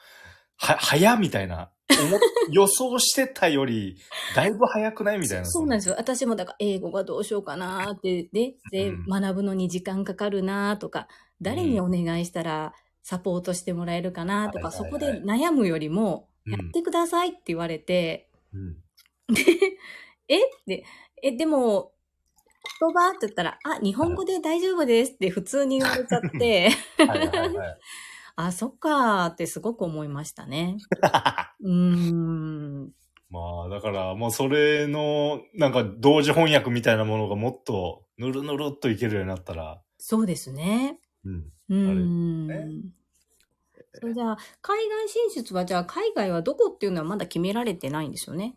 は、早みたいな。予想してたより、だいぶ早くないみたいな。そうなんですよ。私もだから英語がどうしようかなって、で、で、うん学ぶのに時間かかるなとか、誰にお願いしたらサポートしてもらえるかなとか、はいそこで悩むよりも、うんやってくださいって言われて、うん。で、え？って、え、でも、言葉って言ったら、あ、日本語で大丈夫ですって普通に言われちゃって。あ、そっかーってすごく思いましたね。うーん。まあ、だから、もうそれの、なんか、同時翻訳みたいなものがもっと、ぬるぬるっといけるようになったら、そうですね。うん。うーん。じゃあ、海外進出は、じゃあ、海外はどこっていうのはまだ決められてないんですよね？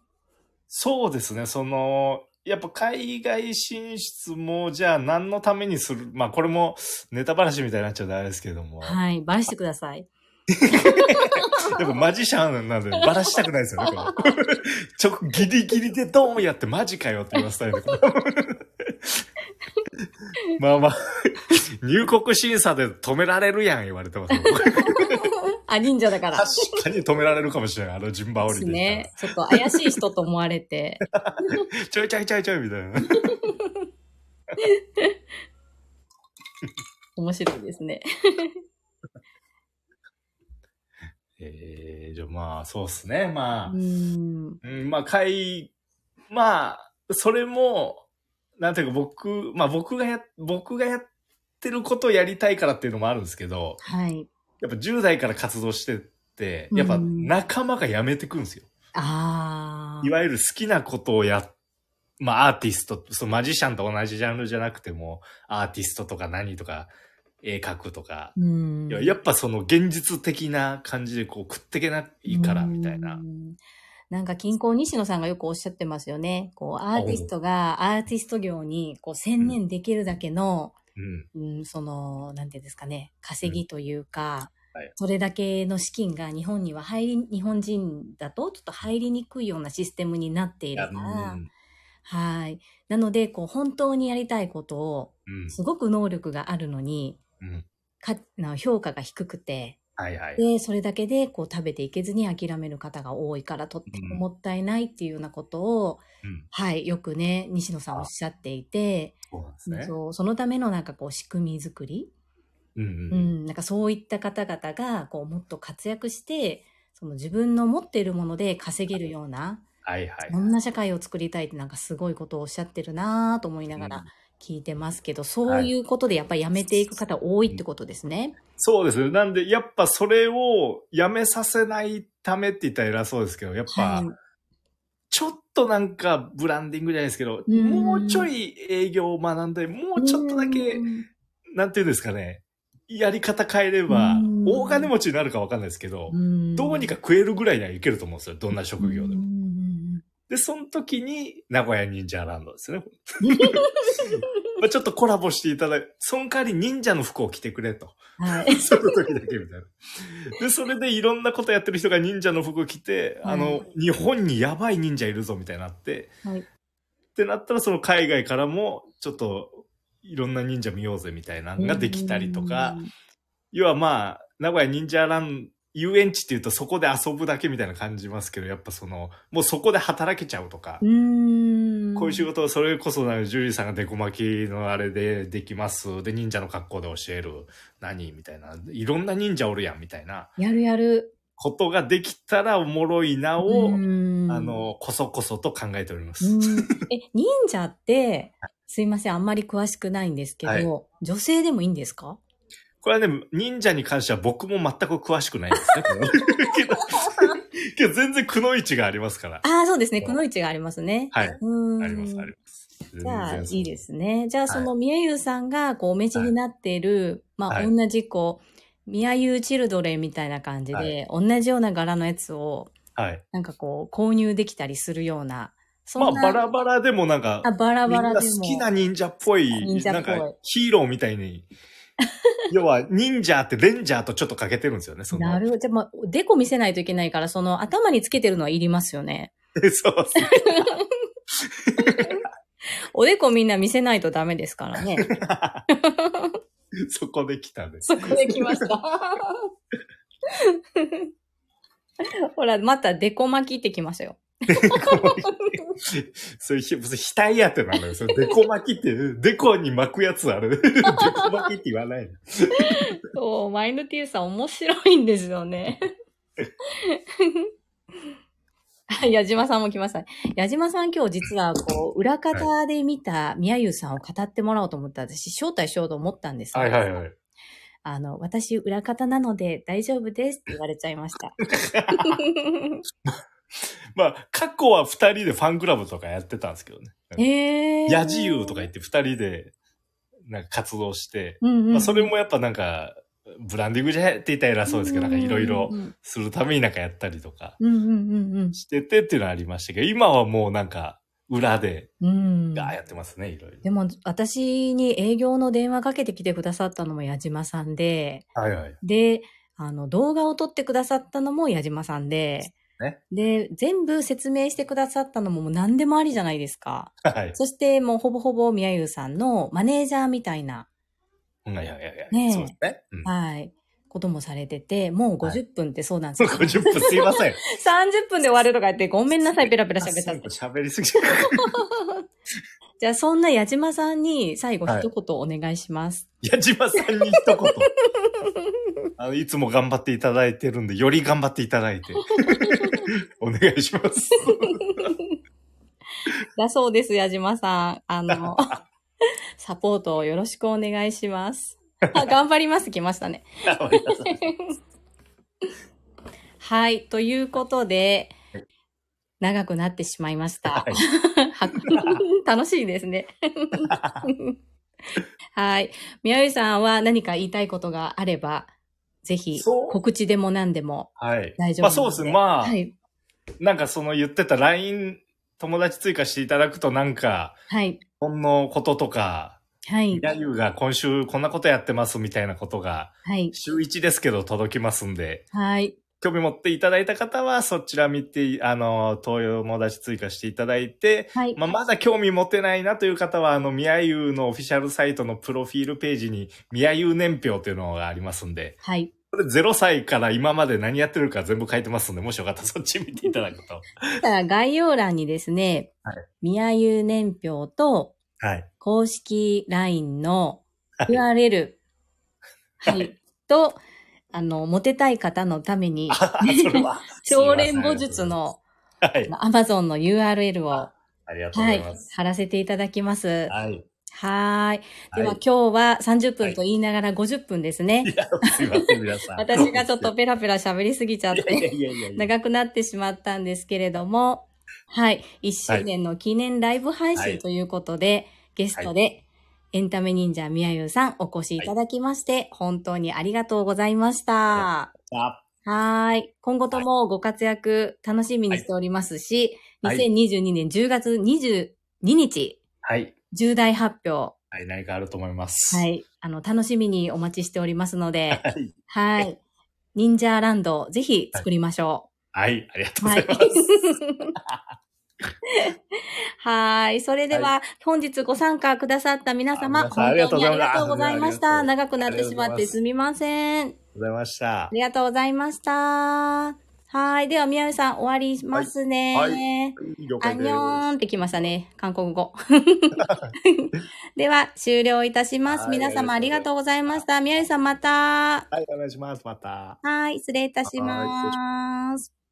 そうですね、その、やっぱ海外進出も、じゃあ何のためにする、まあこれもネタ話みたいになっちゃうとあれですけども、はい。バラしてください。やっぱマジシャンなんでバラしたくないですよね、これちょ、ギリギリでドーンやってマジかよって言わせたいんで。まあまあ、入国審査で止められるやん言われてますよ。あ、忍者だから。確かに止められるかもしれない、あの順番降りて。ね。ちょっと怪しい人と思われて。ちょいちょいちょいちょいみたいな。面白いですね。えー、じゃあまあ、そうっすね。まあう、ん。うん、まあ、会、まあ、それも、なんていうか僕、まあ僕がや、僕がやってることをやりたいからっていうのもあるんですけど、はい。やっぱ10代から活動してって、やっぱうん仲間が辞めてくんですよ。ああ。いわゆる好きなことをや、まあアーティスト、そうマジシャンと同じジャンルじゃなくても、アーティストとか何とか、絵描くとか、うんいややっぱその現実的な感じでこう食ってけないから、みたいなう。んなんか、近郊西野さんがよくおっしゃってますよね。こう、アーティストがアーティスト業にこう専念できるだけの、うん。うん、その、なんていうんですかね、稼ぎというか、はいそれだけの資金が日本には入り、日本人だとちょっと入りにくいようなシステムになっているから、うんはい。なので、こう、本当にやりたいことを、うん。すごく能力があるのに、うん。かな評価が低くて、はいはい。で、それだけでこう食べていけずに諦める方が多いからとってももったいないっていうようなことを、うん。はい、よくね、西野さんおっしゃっていて、そうね。そうそのためのなんかこう仕組み作り、うんううん。ん、なんかそういった方々がこうもっと活躍して、その自分の持っているもので稼げるような、はいはい。そんな社会を作りたいってなんかすごいことをおっしゃってるなぁと思いながうんら聞いてますけど、そういうことでやっぱりやめていく方多いってことですね。そうですね。なんで、やっぱそれをやめさせないためって言ったら偉そうですけど、やっぱ、はいちょっとなんかブランディングじゃないですけど、うんもうちょい営業を学んで、もうちょっとだけう、んなんていうんですかね、やり方変えればうん、大金持ちになるかわかんないですけど、うんどうにか食えるぐらいにはいけると思うんですよ。どんな職業でも。で、その時に、名古屋忍者ランドですね。まあちょっとコラボしていただいて、その代わり忍者の服を着てくれと。はい。その時だけみたいな。で、それでいろんなことやってる人が忍者の服着て、あの、日本にやばい忍者いるぞみたいになって、はい。ってなったらその海外からもちょっといろんな忍者見ようぜみたいなのができたりとか、要はまあ、名古屋忍者ラン、遊園地って言うとそこで遊ぶだけみたいな感じますけど、やっぱその、もうそこで働けちゃうとかう。こういう仕事をそれこそなんかジュリーさんがデコ巻きのあれでできます。で、忍者の格好で教える。何みたいな。いろんな忍者おるやんみたいなやるやる。ことができたらおもろいなうを、あ、の、こそこそと考えております。え、忍者って、すいません、あんまり詳しくないんですけど、はい女性でもいいんですか？これはね、忍者に関しては僕も全く詳しくないんですね。けど、けど全然くの位置がありますから。ああ、そうですね。くの位置がありますね。はい。うーん。あります、あります。じゃあ、全然いいですね。じゃあ、その、宮優さんが、こう、お召しになっている、まあ、はい同じ、こう、宮優チルドレンみたいな感じで、は同じような柄のやつを、はい。なんかこう、購入できたりするような、そまあ、バラバラでもなんか、あ、バラバラでも。好きな忍者っぽい、忍者っぽいなんかヒーローみたいに、要は忍者ってレンジャーとちょっとかけてるんですよね、その。なるほど。じゃあ、まあ、デコ見せないといけないから、その、頭につけてるのはいりますよね。そうですね。おでこみんな見せないとダメですからね。そこで来たんです。そこで来ました。ほら、またデコ巻きってきましたよ。それ、ひ額やってなのよ。それデコ巻きって、デコに巻くやつあれ。デコ巻きって言わないの。そう、マインドティーさん面白いんですよね。はい、矢島さんも来ましたね。矢島さん今日実はこう、裏方で見た宮優さんを語ってもらおうと思って私招待しようと思ったんですけどはいはいはい。あの、私裏方なので大丈夫ですって言われちゃいました。まあ、過去は二人でファンクラブとかやってたんですけどね。えー。野自由とか言って二人で、なんか活動して、うんうん、まあ、それもやっぱなんか、ブランディングじゃって言ったら偉そうですけど、なんかいろいろうんするためになんかやったりとかしててっていうのはありましたけど、今はもうなんか、裏で、うん。やってますね、いろいろ。でも、私に営業の電話かけてきてくださったのも矢島さんで、はいはい。で、あの、動画を撮ってくださったのも矢島さんで、ねで、全部説明してくださったのももう何でもありじゃないですか。はい。そしてもうほぼほぼ宮優さんのマネージャーみたいな、うんいやいやいや、ねえそうですね。うん。はい、こともされてて、もう50分ってそうなんですよ。50分すいません。30分で終わるとか言ってごめんなさい、ペラペラ喋った。喋りすぎ。じゃあそんな矢島さんに最後一言お願いします。矢島さんに一言。あの、いつも頑張っていただいてるんで、より頑張っていただいて。お願いします。だそうです、矢島さん。あの、サポートをよろしくお願いします。あ頑張ります、来ましたね。はい。ということではい、長くなってしまいました。はいは楽しいですね。はい。宮内さんは何か言いたいことがあれば、ぜひ告知でも何でもはい。大丈夫まあそうですね。まあ、はい。なんかその言ってた LINE 友達追加していただくとなんか、はい。ほんのこととか、はい。ヤユが今週こんなことやってますみたいなことが、はい。週1ですけど届きますんで、はい。興味持っていただいた方はそちら見て、あの、友達追加していただいて、はい。まあ、まだ興味持てないなという方は、あの、宮優のオフィシャルサイトのプロフィールページに、宮優年表というのがありますんで、はい。これ0歳から今まで何やってるか全部書いてますんで、もしよかったらそっち見ていただくと。概要欄にですね、はい宮優年表とはい。公式 LINE のはい URL、は、はいいと、あの、モテたい方のために。超連母術のはい。Amazon の URL を、ありがとうごはいざいます。、貼らせていただきます。はい。はーい。では、はい今日は30分と言いながら50分ですね。いや、すいません、皆さん。私がちょっとペラペラ喋りすぎちゃって。長くなってしまったんですけれども、はい。1周年の記念ライブ配はい信ということで、ゲストで、エンタメ忍者みやゆうさんお越しいただきまして、本当にありがとうございました。あはーい。今後ともご活躍楽しみにしておりますし、はい2022年10月22日、はい。重大発表はい、何かあると思います。。はいい。あの、楽しみにお待ちしておりますので、はい。はい。忍者ランド、ぜひ作りましょはい、ありがとう。はいうございます。。はい。それでは、本日ご参加くださった皆様、本当にありがとうございました。ありがと長くなってしまってすみません。ございましたあ。りがとうございました。はい。では、宮内さん終わりますね。はい了ア解です。ンニョーンってきましたね。韓国語。では、終了いたします。はい皆様ありがとうございました。宮内さんまた。はい、お願いします。また。はい。失礼いたします。